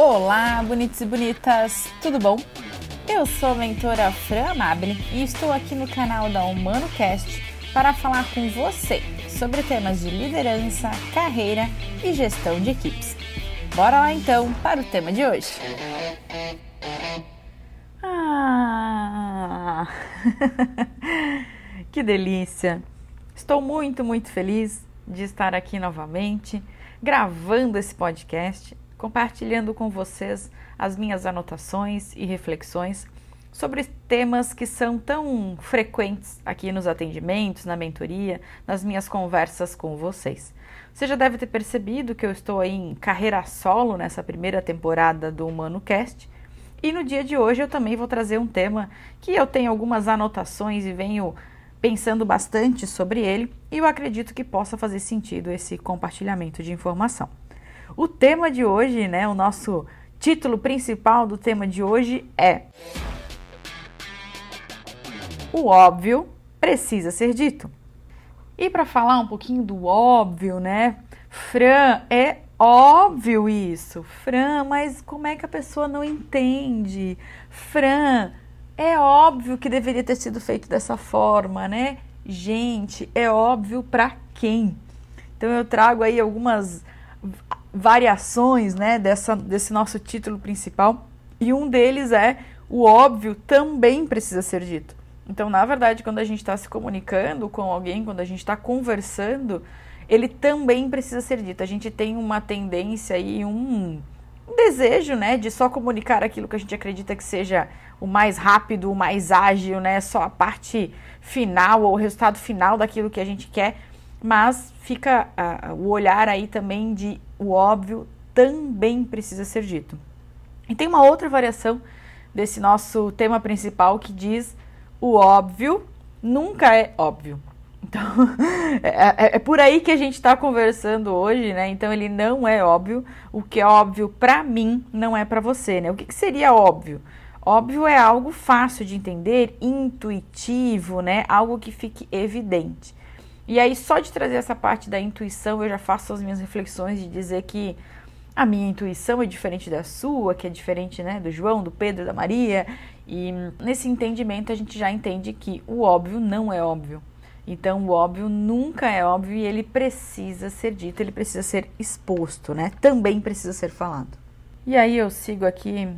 Olá, bonitos e bonitas, tudo bom? Eu sou a mentora Fran Amabile e estou aqui no canal da HumanoCast para falar com você sobre temas de liderança, carreira e gestão de equipes. Bora lá então para o tema de hoje. Ah, que delícia! Estou muito, muito feliz de estar aqui novamente, gravando esse podcast, compartilhando com vocês as minhas anotações e reflexões sobre temas que são tão frequentes aqui nos atendimentos, na mentoria, nas minhas conversas com vocês. Você já deve ter percebido que eu estou aí em carreira solo nessa primeira temporada do Humano Cast. E no dia de hoje eu também vou trazer um tema que eu tenho algumas anotações e venho pensando bastante sobre ele, e eu acredito que possa fazer sentido esse compartilhamento de informação. O tema de hoje, né, o nosso título principal do tema de hoje é O óbvio precisa ser dito. E para falar um pouquinho do óbvio, né? Fran, é óbvio isso. Fran, mas como é que a pessoa não entende? Fran, é óbvio que deveria ter sido feito dessa forma, né? Gente, é óbvio para quem? Então eu trago aí algumas variações, né, dessa, desse nosso título principal, e um deles é o óbvio também precisa ser dito. Então, na verdade, quando a gente está se comunicando com alguém, quando a gente está conversando, ele também precisa ser dito. A gente tem uma tendência e um, desejo, né, de só comunicar aquilo que a gente acredita que seja o mais rápido, o mais ágil, né, só a parte final ou o resultado final daquilo que a gente quer. Mas fica uh, o olhar aí também de o óbvio também precisa ser dito. E tem uma outra variação desse nosso tema principal que diz o óbvio nunca é óbvio. Então, é, é, é, por aí que a gente está conversando hoje, né? Então, ele não é óbvio. O que é óbvio para mim não é para você, né? O que, que, seria óbvio? Óbvio é algo fácil de entender, intuitivo, né? Algo que fique evidente. E aí, só de trazer essa parte da intuição, eu já faço as minhas reflexões de dizer que a minha intuição é diferente da sua, que é diferente, né, do João, do Pedro, da Maria, e nesse entendimento a gente já entende que o óbvio não é óbvio. Então, o óbvio nunca é óbvio e ele precisa ser dito, ele precisa ser exposto, né? Também precisa ser falado. E aí eu sigo aqui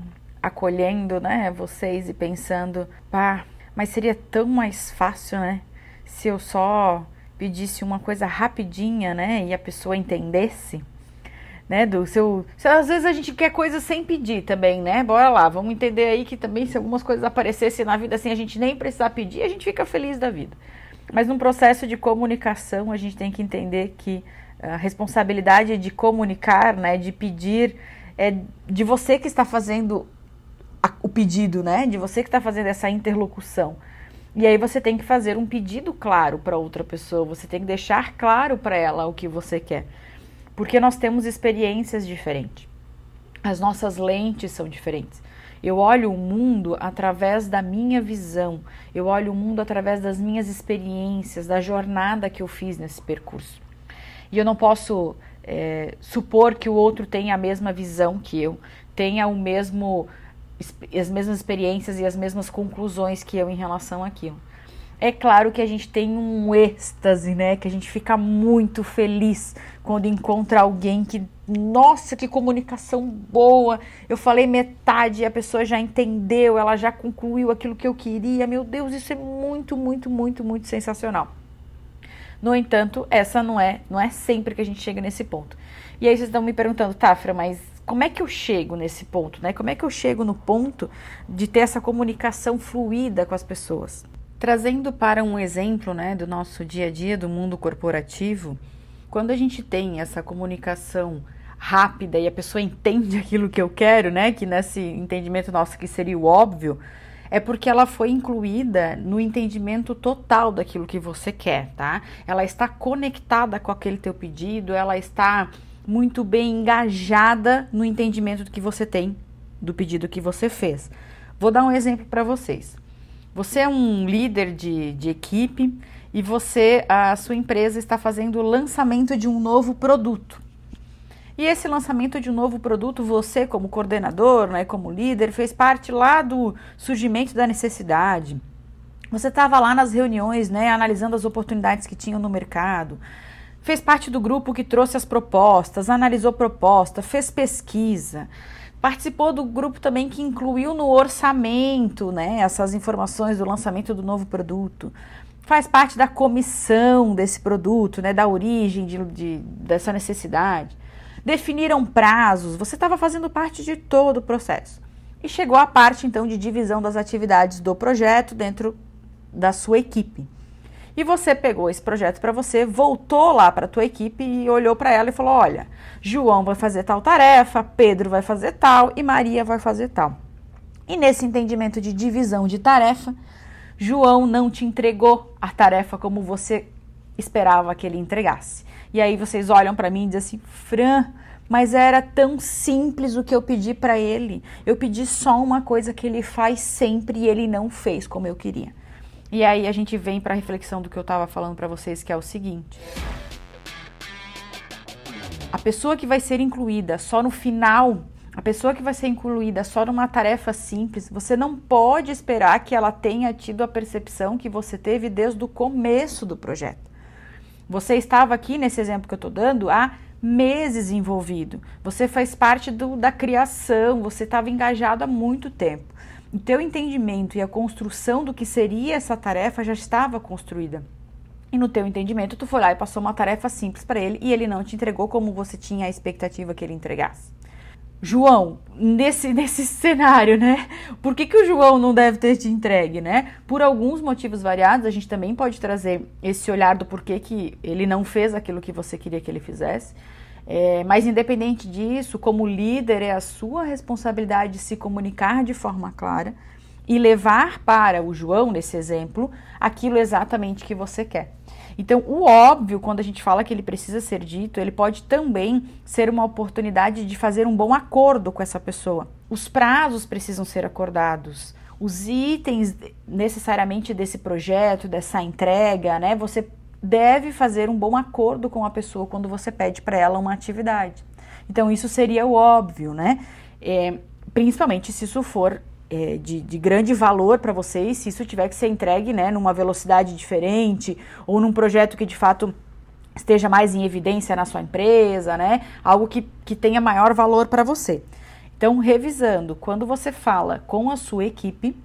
acolhendo, né, vocês e pensando, pá, mas seria tão mais fácil, né, se eu só pedisse uma coisa rapidinha, né, e a pessoa entendesse né? Do seu. Às vezes a gente quer coisas sem pedir também, né? Bora lá, vamos entender aí que também se algumas coisas aparecessem na vida assim, a gente nem precisar pedir, a gente fica feliz da vida. Mas num processo de comunicação, a gente tem que entender que a responsabilidade de comunicar, né? De pedir, é de você que está fazendo a, o pedido, né? De você que está fazendo essa interlocução. E aí você tem que fazer um pedido claro para outra pessoa, você tem que deixar claro para ela o que você quer porque nós temos experiências diferentes. As nossas lentes são diferentes. Eu olho o mundo através da minha visão, eu olho o mundo através das minhas experiências, da jornada que eu fiz nesse percurso. E eu não posso é, supor que o outro tenha a mesma visão que eu, tenha o mesmo, as mesmas experiências e as mesmas conclusões que eu em relação àquilo. É claro que a gente tem um êxtase, né? Que a gente fica muito feliz quando encontra alguém que, nossa, que comunicação boa. Eu falei metade a pessoa já entendeu, ela já concluiu aquilo que eu queria. Meu Deus, isso é muito, muito, muito, muito sensacional. No entanto, essa não é, não é sempre que a gente chega nesse ponto. E aí vocês estão me perguntando, Tafra, mas como é que eu chego nesse ponto, né? Como é que eu chego no ponto de ter essa comunicação fluida com as pessoas? Trazendo para um exemplo né, do nosso dia a dia do mundo corporativo, quando a gente tem essa comunicação rápida e a pessoa entende aquilo que eu quero, né, que nesse entendimento nosso que seria o óbvio, é porque ela foi incluída no entendimento total daquilo que você quer, tá? Ela está conectada com aquele teu pedido, ela está muito bem engajada no entendimento do que você tem do pedido que você fez. Vou dar um exemplo para vocês. Você é um líder de, de equipe e você, a sua empresa está fazendo o lançamento de um novo produto. E esse lançamento de um novo produto, você como coordenador, né, como líder, fez parte lá do surgimento da necessidade. Você estava lá nas reuniões, né, analisando as oportunidades que tinham no mercado. Fez parte do grupo que trouxe as propostas, analisou proposta, fez pesquisa. Participou do grupo também que incluiu no orçamento, né, essas informações do lançamento do novo produto faz parte da comissão desse produto, né, da origem de, de, dessa necessidade definiram prazos, você estava fazendo parte de todo o processo. E chegou a parte então de divisão das atividades do projeto dentro da sua equipe. E você pegou esse projeto para você, voltou lá para tua equipe e olhou para ela e falou: "Olha, João vai fazer tal tarefa, Pedro vai fazer tal e Maria vai fazer tal". E nesse entendimento de divisão de tarefa, João não te entregou a tarefa como você esperava que ele entregasse. E aí vocês olham para mim e dizem assim: Fran, mas era tão simples o que eu pedi para ele. Eu pedi só uma coisa que ele faz sempre e ele não fez como eu queria. E aí a gente vem para a reflexão do que eu estava falando para vocês, que é o seguinte: a pessoa que vai ser incluída só no final, a pessoa que vai ser incluída só numa tarefa simples, você não pode esperar que ela tenha tido a percepção que você teve desde o começo do projeto. Você estava aqui nesse exemplo que eu estou dando há meses envolvido. Você faz parte do, da criação, você estava engajado há muito tempo. O teu entendimento e a construção do que seria essa tarefa já estava construída. E no teu entendimento, tu foi lá e passou uma tarefa simples para ele e ele não te entregou como você tinha a expectativa que ele entregasse. João, nesse, nesse cenário, né? Por que, que o João não deve ter te entregue, né? Por alguns motivos variados, a gente também pode trazer esse olhar do porquê que ele não fez aquilo que você queria que ele fizesse. É, mas independente disso, como líder, é a sua responsabilidade se comunicar de forma clara e levar para o João, nesse exemplo, aquilo exatamente que você quer. Então, o óbvio, quando a gente fala que ele precisa ser dito, ele pode também ser uma oportunidade de fazer um bom acordo com essa pessoa. Os prazos precisam ser acordados. Os itens necessariamente desse projeto, dessa entrega, né? Você deve fazer um bom acordo com a pessoa quando você pede para ela uma atividade. Então, isso seria o óbvio, né? É, principalmente se isso for é, de, de, grande valor para vocês, se isso tiver que ser entregue né, numa velocidade diferente ou num projeto que de fato esteja mais em evidência na sua empresa, né? Algo que, que tenha maior valor para você. Então, revisando, quando você fala com a sua equipe,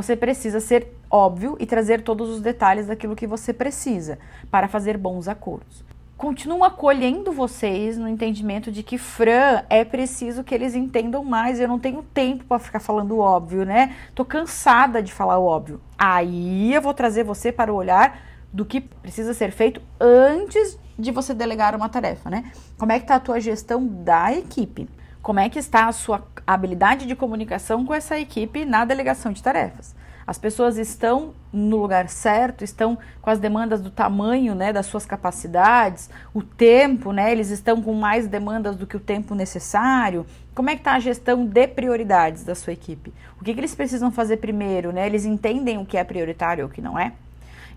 você precisa ser óbvio e trazer todos os detalhes daquilo que você precisa para fazer bons acordos continuo acolhendo vocês no entendimento de que Fran é preciso que eles entendam mais. Eu não tenho tempo para ficar falando óbvio, né? Tô cansada de falar óbvio. Aí eu vou trazer você para o olhar do que precisa ser feito antes de você delegar uma tarefa, né? Como é que tá a tua gestão da equipe? Como é que está a sua habilidade de comunicação com essa equipe na delegação de tarefas? As pessoas estão no lugar certo, estão com as demandas do tamanho, né, das suas capacidades, o tempo, né, eles estão com mais demandas do que o tempo necessário. Como é que está a gestão de prioridades da sua equipe? O que, que eles precisam fazer primeiro, né? Eles entendem o que é prioritário ou o que não é?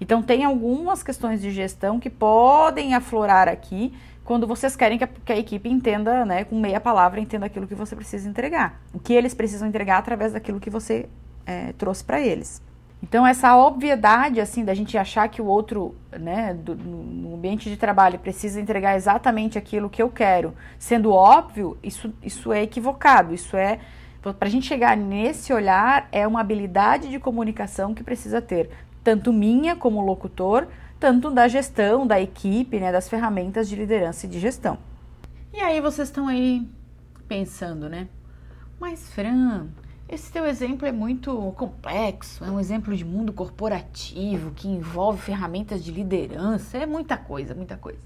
Então tem algumas questões de gestão que podem aflorar aqui quando vocês querem que a, que a, equipe entenda, né, com meia palavra, entenda aquilo que você precisa entregar. O que eles precisam entregar através daquilo que você é, trouxe para eles. Então essa obviedade assim da gente achar que o outro, né, do, no ambiente de trabalho precisa entregar exatamente aquilo que eu quero, sendo óbvio, isso, isso é equivocado. Isso é para a gente chegar nesse olhar é uma habilidade de comunicação que precisa ter, tanto minha como locutor, tanto da gestão, da equipe, né, das ferramentas de liderança e de gestão. E aí vocês estão aí pensando, né? Mas Fran, esse teu exemplo é muito complexo, é um exemplo de mundo corporativo que envolve ferramentas de liderança, é muita coisa, muita coisa.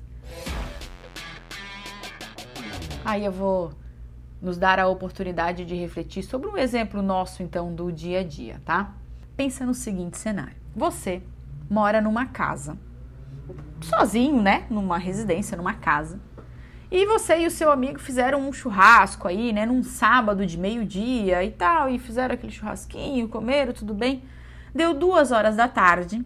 Aí eu vou nos dar a oportunidade de refletir sobre um exemplo nosso então do dia a dia, tá? Pensa no seguinte cenário: você mora numa casa, sozinho, né? Numa residência, numa casa e você e o seu amigo fizeram um churrasco aí, né, num sábado de meio-dia e tal, e fizeram aquele churrasquinho, comeram, tudo bem. Deu duas horas da tarde.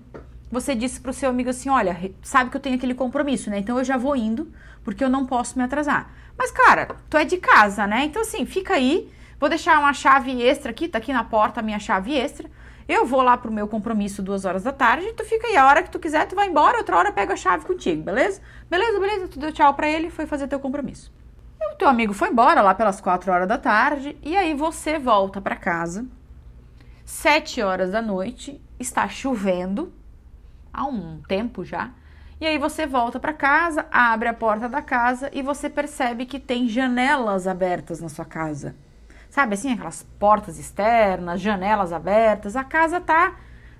Você disse pro seu amigo assim: Olha, sabe que eu tenho aquele compromisso, né? Então eu já vou indo, porque eu não posso me atrasar. Mas, cara, tu é de casa, né? Então, assim, fica aí. Vou deixar uma chave extra aqui, tá aqui na porta a minha chave extra. Eu vou lá pro meu compromisso duas horas da tarde, tu fica aí. A hora que tu quiser, tu vai embora, outra hora pega a chave contigo, beleza? Beleza, beleza, tu deu tchau pra ele foi fazer teu compromisso. E o teu amigo foi embora lá pelas quatro horas da tarde, e aí você volta para casa, sete horas da noite, está chovendo, há um tempo já. E aí você volta para casa, abre a porta da casa e você percebe que tem janelas abertas na sua casa. Sabe assim, aquelas portas externas, janelas abertas. A casa tá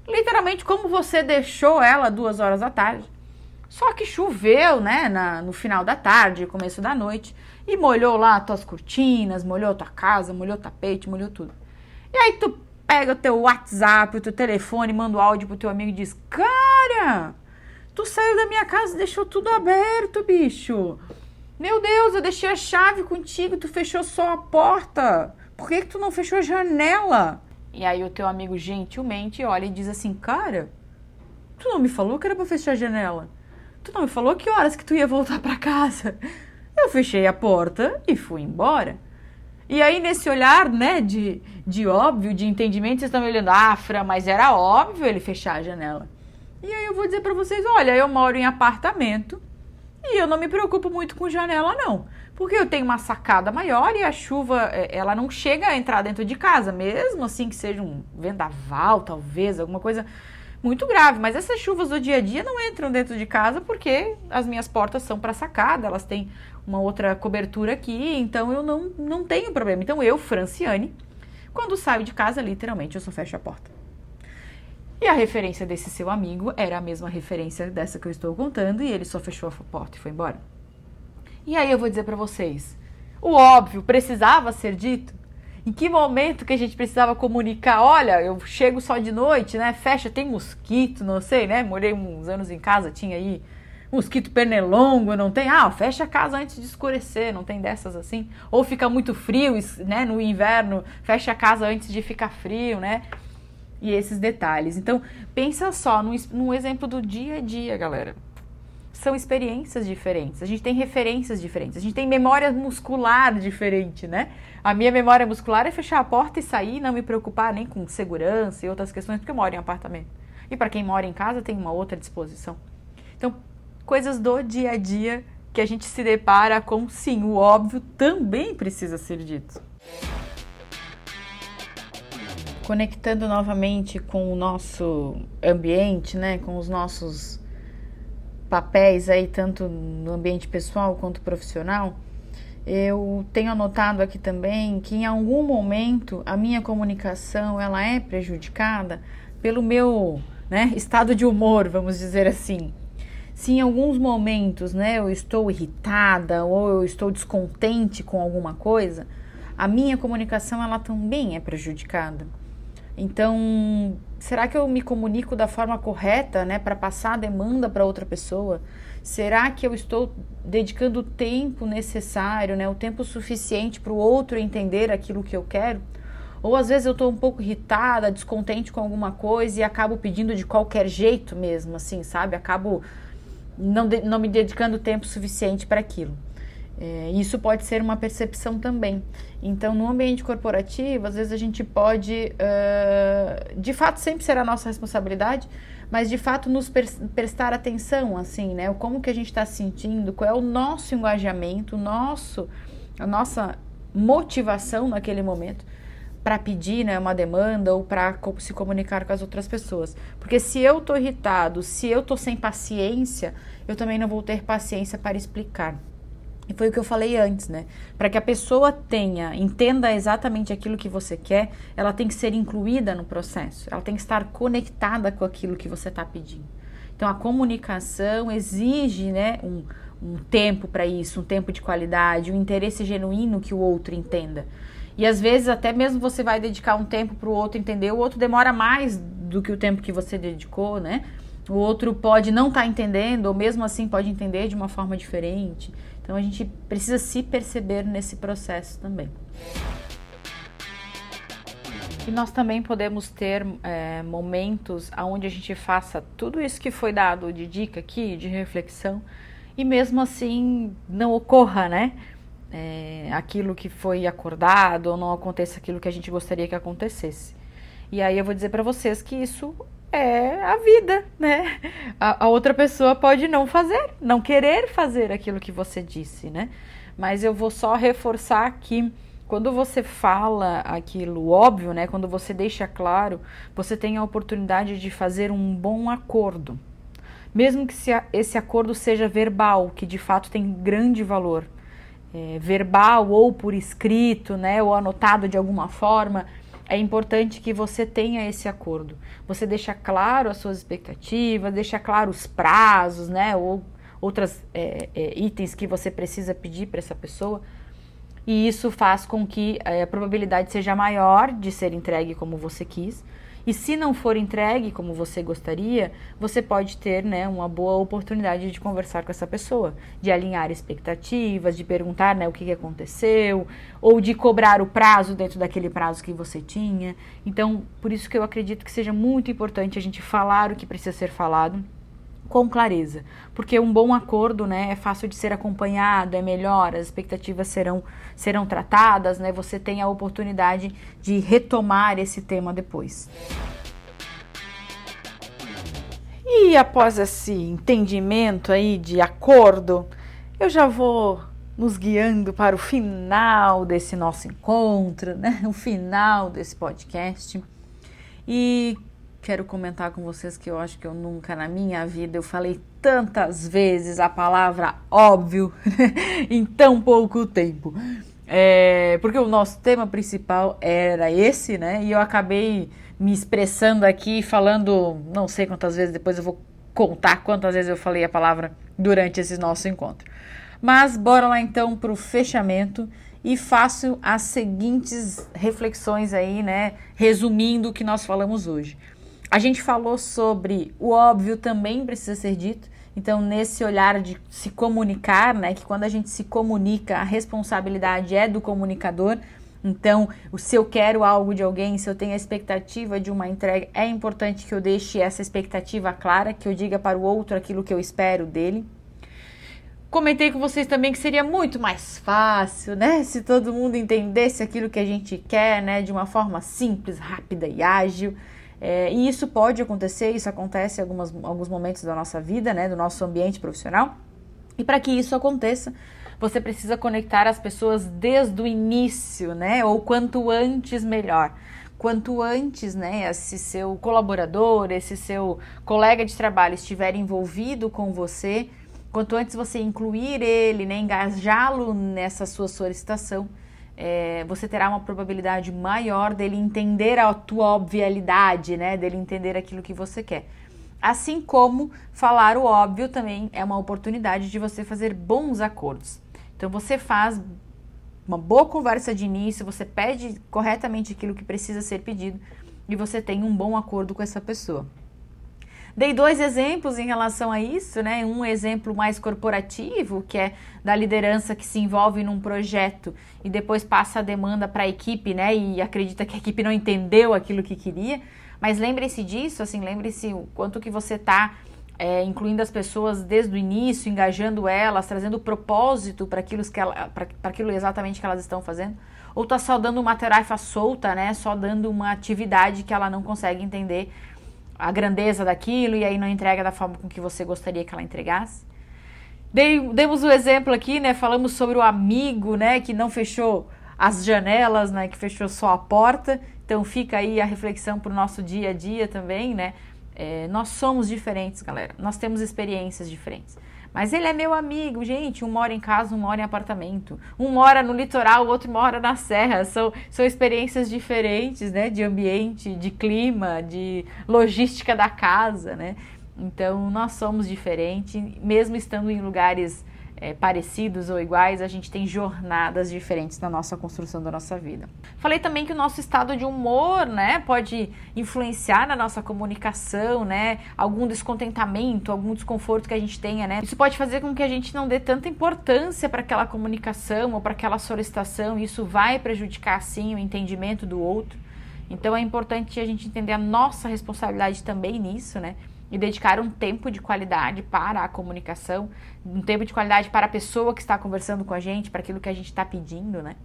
literalmente como você deixou ela duas horas da tarde. Só que choveu, né, na, no final da tarde, começo da noite, e molhou lá tuas cortinas, molhou tua casa, molhou o tapete, molhou tudo. E aí tu pega o teu WhatsApp, o teu telefone, manda o áudio pro teu amigo e diz: Cara, tu saiu da minha casa e deixou tudo aberto, bicho. Meu Deus, eu deixei a chave contigo, tu fechou só a porta. Por que, que tu não fechou a janela? E aí o teu amigo gentilmente olha e diz assim: Cara, tu não me falou que era pra fechar a janela? Tu não me falou que horas que tu ia voltar para casa? Eu fechei a porta e fui embora. E aí, nesse olhar, né, de, de óbvio, de entendimento, vocês estão me olhando, ah, Fra, mas era óbvio ele fechar a janela. E aí eu vou dizer para vocês, olha, eu moro em apartamento e eu não me preocupo muito com janela, não. Porque eu tenho uma sacada maior e a chuva, é, ela não chega a entrar dentro de casa, mesmo assim que seja um vendaval, talvez, alguma coisa muito grave. Mas essas chuvas do dia a dia não entram dentro de casa porque as minhas portas são para sacada, elas têm uma outra cobertura aqui, então eu não, não tenho problema. Então eu, Franciane, quando saio de casa, literalmente eu só fecho a porta. E a referência desse seu amigo era a mesma referência dessa que eu estou contando e ele só fechou a porta e foi embora. E aí eu vou dizer para vocês, o óbvio precisava ser dito? Em que momento que a gente precisava comunicar? Olha, eu chego só de noite, né? Fecha, tem mosquito, não sei, né? Morei uns anos em casa, tinha aí mosquito pernilongo, não tem? Ah, fecha a casa antes de escurecer, não tem dessas assim? Ou fica muito frio, né? No inverno, fecha a casa antes de ficar frio, né? E esses detalhes. Então, pensa só no, no exemplo do dia a dia, galera. São experiências diferentes, a gente tem referências diferentes, a gente tem memória muscular diferente, né? A minha memória muscular é fechar a porta e sair, não me preocupar nem com segurança e outras questões, porque eu moro em apartamento. E para quem mora em casa tem uma outra disposição. Então, coisas do dia a dia que a gente se depara com sim, o óbvio também precisa ser dito. Conectando novamente com o nosso ambiente, né, com os nossos papéis aí, tanto no ambiente pessoal quanto profissional, eu tenho anotado aqui também que em algum momento a minha comunicação ela é prejudicada pelo meu né, estado de humor, vamos dizer assim se em alguns momentos, né, eu estou irritada ou eu estou descontente com alguma coisa, a minha comunicação ela também é prejudicada. Então, será que eu me comunico da forma correta, né, para passar a demanda para outra pessoa? Será que eu estou dedicando o tempo necessário, né, o tempo suficiente para o outro entender aquilo que eu quero? Ou às vezes eu estou um pouco irritada, descontente com alguma coisa e acabo pedindo de qualquer jeito mesmo, assim, sabe? Acabo não, de, não me dedicando tempo suficiente para aquilo. É, isso pode ser uma percepção também. Então, no ambiente corporativo, às vezes a gente pode, uh, de fato, sempre será nossa responsabilidade, mas de fato nos prestar atenção, assim, né? Como que a gente está se sentindo, qual é o nosso engajamento, o nosso, a nossa motivação naquele momento para pedir né, uma demanda ou para se comunicar com as outras pessoas. Porque se eu estou irritado, se eu estou sem paciência, eu também não vou ter paciência para explicar. E foi o que eu falei antes, né? Para que a pessoa tenha, entenda exatamente aquilo que você quer, ela tem que ser incluída no processo, ela tem que estar conectada com aquilo que você está pedindo. Então a comunicação exige, né, um, um tempo para isso, um tempo de qualidade, um interesse genuíno que o outro entenda. E às vezes até mesmo você vai dedicar um tempo para o outro entender, o outro demora mais do que o tempo que você dedicou, né? O outro pode não estar tá entendendo, ou mesmo assim pode entender de uma forma diferente. Então a gente precisa se perceber nesse processo também. E nós também podemos ter é, momentos onde a gente faça tudo isso que foi dado de dica aqui, de reflexão, e mesmo assim não ocorra, né? é, aquilo que foi acordado ou não aconteça aquilo que a gente gostaria que acontecesse. E aí eu vou dizer para vocês que isso é a vida, né? A, a, outra pessoa pode não fazer, não querer fazer aquilo que você disse, né? Mas eu vou só reforçar que quando você fala aquilo óbvio, né? Quando você deixa claro, você tem a oportunidade de fazer um bom acordo. Mesmo que esse acordo seja verbal, que de fato tem grande valor. É, verbal ou por escrito, né? Ou anotado de alguma forma é importante que você tenha esse acordo. Você deixa claro as suas expectativas, deixa claro os prazos, né? Ou outros é, é, itens que você precisa pedir para essa pessoa. E isso faz com que é, a probabilidade seja maior de ser entregue como você quis e se não for entregue como você gostaria, você pode ter né, uma boa oportunidade de conversar com essa pessoa, de alinhar expectativas, de perguntar né, o que, aconteceu, ou de cobrar o prazo dentro daquele prazo que você tinha. Então, por isso que eu acredito que seja muito importante a gente falar o que precisa ser falado com clareza, porque um bom acordo, né, é fácil de ser acompanhado, é melhor, as expectativas serão serão tratadas, né? Você tem a oportunidade de retomar esse tema depois. E após esse entendimento aí de acordo, eu já vou nos guiando para o final desse nosso encontro, né? O final desse podcast. E quero comentar com vocês que eu acho que eu nunca na minha vida eu falei tantas vezes a palavra óbvio em tão pouco tempo. É, porque o nosso tema principal era esse, né? E eu acabei me expressando aqui, falando, não sei quantas vezes, depois eu vou contar quantas vezes eu falei a palavra durante esse nosso encontro. Mas bora lá então para o fechamento e faço as seguintes reflexões aí, né? Resumindo o que nós falamos hoje. A gente falou sobre o óbvio também precisa ser dito. Então, nesse olhar de se comunicar, né, que quando a gente se comunica, a responsabilidade é do comunicador. Então, se eu quero algo de alguém, se eu tenho a expectativa de uma entrega, é importante que eu deixe essa expectativa clara, que eu diga para o outro aquilo que eu espero dele. Comentei com vocês também que seria muito mais fácil, né, se todo mundo entendesse aquilo que a gente quer, né, de uma forma simples, rápida e ágil. É, e isso pode acontecer, isso acontece em algumas, alguns momentos da nossa vida, né, do nosso ambiente profissional. E para que isso aconteça, você precisa conectar as pessoas desde o início, né, ou quanto antes melhor. Quanto antes, né, esse seu colaborador, esse seu colega de trabalho estiver envolvido com você, quanto antes você incluir ele, né, engajá-lo nessa sua solicitação, é, você terá uma probabilidade maior dele entender a tua obvialidade, né? Dele entender aquilo que você quer. Assim como falar o óbvio também é uma oportunidade de você fazer bons acordos. Então você faz uma boa conversa de início, você pede corretamente aquilo que precisa ser pedido e você tem um bom acordo com essa pessoa. Dei dois exemplos em relação a isso, né? Um exemplo mais corporativo, que é da liderança que se envolve num projeto e depois passa a demanda para a equipe, né? E acredita que a equipe não entendeu aquilo que queria. Mas lembre-se disso, assim, lembre-se o quanto que você está é, incluindo as pessoas desde o início, engajando elas, trazendo propósito para aquilo, aquilo exatamente que elas estão fazendo. Ou está só dando uma tarefa solta, né? Só dando uma atividade que ela não consegue entender a grandeza daquilo e aí não entrega da forma com que você gostaria que ela entregasse. Dei, demos o exemplo aqui, né? Falamos sobre o amigo, né? Que não fechou as janelas, né? Que fechou só a porta. Então fica aí a reflexão para o nosso dia a dia também, né? É, nós somos diferentes, galera. Nós temos experiências diferentes. Mas ele é meu amigo, gente. Um mora em casa, um mora em apartamento. Um mora no litoral, o outro mora na serra. São, são experiências diferentes, né? De ambiente, de clima, de logística da casa, né? Então, nós somos diferentes, mesmo estando em lugares é, parecidos ou iguais, a gente tem jornadas diferentes na nossa construção da nossa vida. Falei também que o nosso estado de humor, né, pode influenciar na nossa comunicação, né, algum descontentamento, algum desconforto que a gente tenha, né. Isso pode fazer com que a gente não dê tanta importância para aquela comunicação ou para aquela solicitação, e isso vai prejudicar sim o entendimento do outro. Então é importante a gente entender a nossa responsabilidade também nisso, né? E dedicar um tempo de qualidade para a comunicação, um tempo de qualidade para a pessoa que está conversando com a gente, para aquilo que a gente está pedindo, né?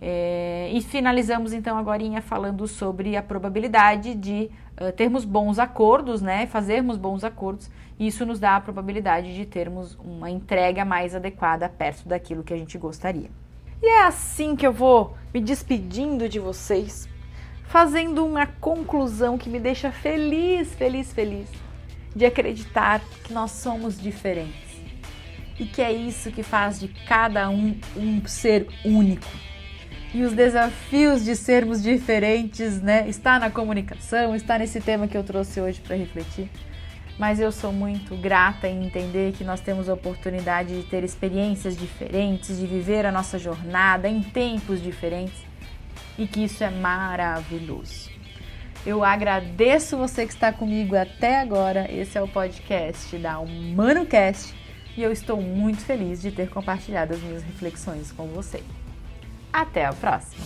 É, e finalizamos então agora falando sobre a probabilidade de uh, termos bons acordos, né? Fazermos bons acordos. Isso nos dá a probabilidade de termos uma entrega mais adequada perto daquilo que a gente gostaria. E é assim que eu vou me despedindo de vocês, fazendo uma conclusão que me deixa feliz, feliz, feliz de acreditar que nós somos diferentes e que é isso que faz de cada um um ser único. E os desafios de sermos diferentes, né, está na comunicação, está nesse tema que eu trouxe hoje para refletir. Mas eu sou muito grata em entender que nós temos a oportunidade de ter experiências diferentes, de viver a nossa jornada em tempos diferentes e que isso é maravilhoso. Eu agradeço você que está comigo até agora. Esse é o podcast da HumanoCast e eu estou muito feliz de ter compartilhado as minhas reflexões com você. Até a próxima!